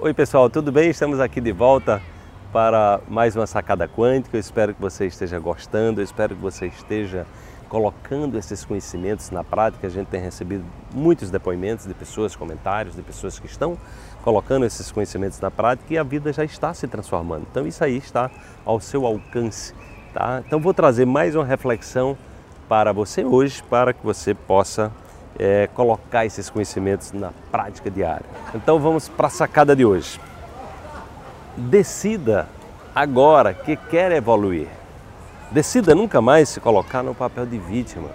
Oi pessoal, tudo bem? Estamos aqui de volta para mais uma sacada quântica. Eu espero que você esteja gostando, eu espero que você esteja colocando esses conhecimentos na prática. A gente tem recebido muitos depoimentos de pessoas, comentários de pessoas que estão colocando esses conhecimentos na prática e a vida já está se transformando. Então isso aí está ao seu alcance, tá? Então vou trazer mais uma reflexão para você hoje, para que você possa é, colocar esses conhecimentos na prática diária. Então vamos para a sacada de hoje. Decida agora que quer evoluir. Decida nunca mais se colocar no papel de vítima.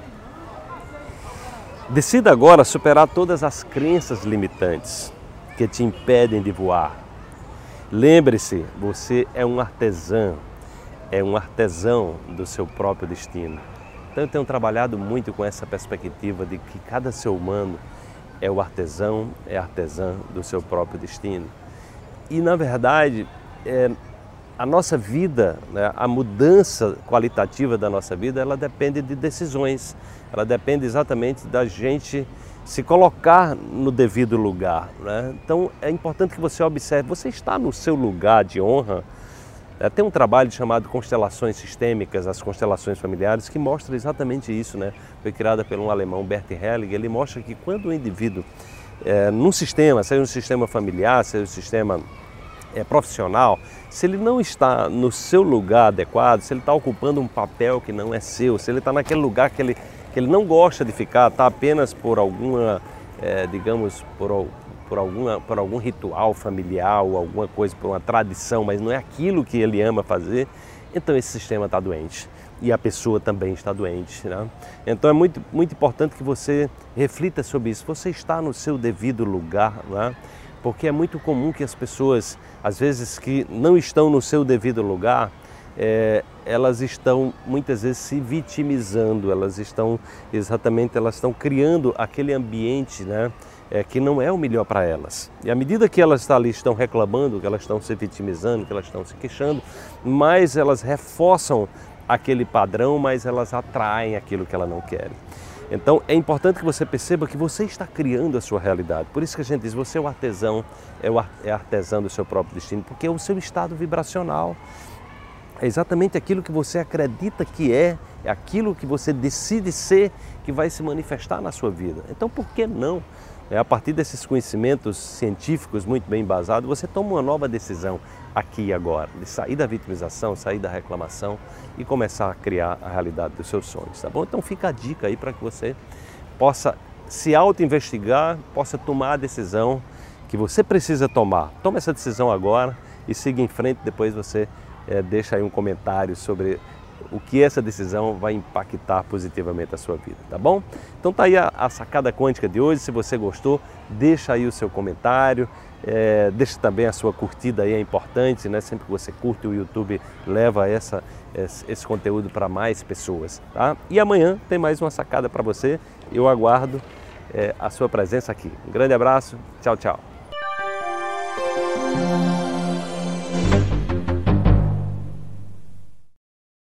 Decida agora superar todas as crenças limitantes que te impedem de voar. Lembre-se, você é um artesão, é um artesão do seu próprio destino. Então eu tenho trabalhado muito com essa perspectiva de que cada ser humano é o artesão, é artesã do seu próprio destino. E na verdade, é, a nossa vida, né, a mudança qualitativa da nossa vida, ela depende de decisões. Ela depende exatamente da gente se colocar no devido lugar. Né? Então é importante que você observe, você está no seu lugar de honra tem um trabalho chamado Constelações Sistêmicas, as constelações familiares, que mostra exatamente isso. Né? Foi criada por um alemão, Bert Helling. Ele mostra que quando o indivíduo, é, num sistema, seja um sistema familiar, seja um sistema é, profissional, se ele não está no seu lugar adequado, se ele está ocupando um papel que não é seu, se ele está naquele lugar que ele, que ele não gosta de ficar, está apenas por alguma, é, digamos, por, por, alguma, por algum ritual familiar alguma coisa, por uma tradição, mas não é aquilo que ele ama fazer, então esse sistema está doente e a pessoa também está doente. Né? Então é muito, muito importante que você reflita sobre isso. Você está no seu devido lugar, né? porque é muito comum que as pessoas, às vezes, que não estão no seu devido lugar, é, elas estão muitas vezes se vitimizando, elas estão exatamente, elas estão criando aquele ambiente, né? É, que não é o melhor para elas. E à medida que elas ali estão reclamando, que elas estão se vitimizando, que elas estão se queixando, mais elas reforçam aquele padrão, mais elas atraem aquilo que elas não querem. Então é importante que você perceba que você está criando a sua realidade. Por isso que a gente diz, você é o artesão, é o é artesão do seu próprio destino, porque é o seu estado vibracional. É exatamente aquilo que você acredita que é, é aquilo que você decide ser que vai se manifestar na sua vida. Então por que não é, a partir desses conhecimentos científicos muito bem embasados, você toma uma nova decisão aqui e agora, de sair da vitimização, sair da reclamação e começar a criar a realidade dos seus sonhos, tá bom? Então fica a dica aí para que você possa se auto-investigar, possa tomar a decisão que você precisa tomar. Tome essa decisão agora e siga em frente, depois você é, deixa aí um comentário sobre o que essa decisão vai impactar positivamente a sua vida, tá bom? Então tá aí a, a sacada quântica de hoje. Se você gostou, deixa aí o seu comentário, é, deixa também a sua curtida aí, é importante, né? Sempre que você curte, o YouTube leva essa, esse, conteúdo para mais pessoas, tá? E amanhã tem mais uma sacada para você. Eu aguardo é, a sua presença aqui. Um grande abraço, tchau, tchau.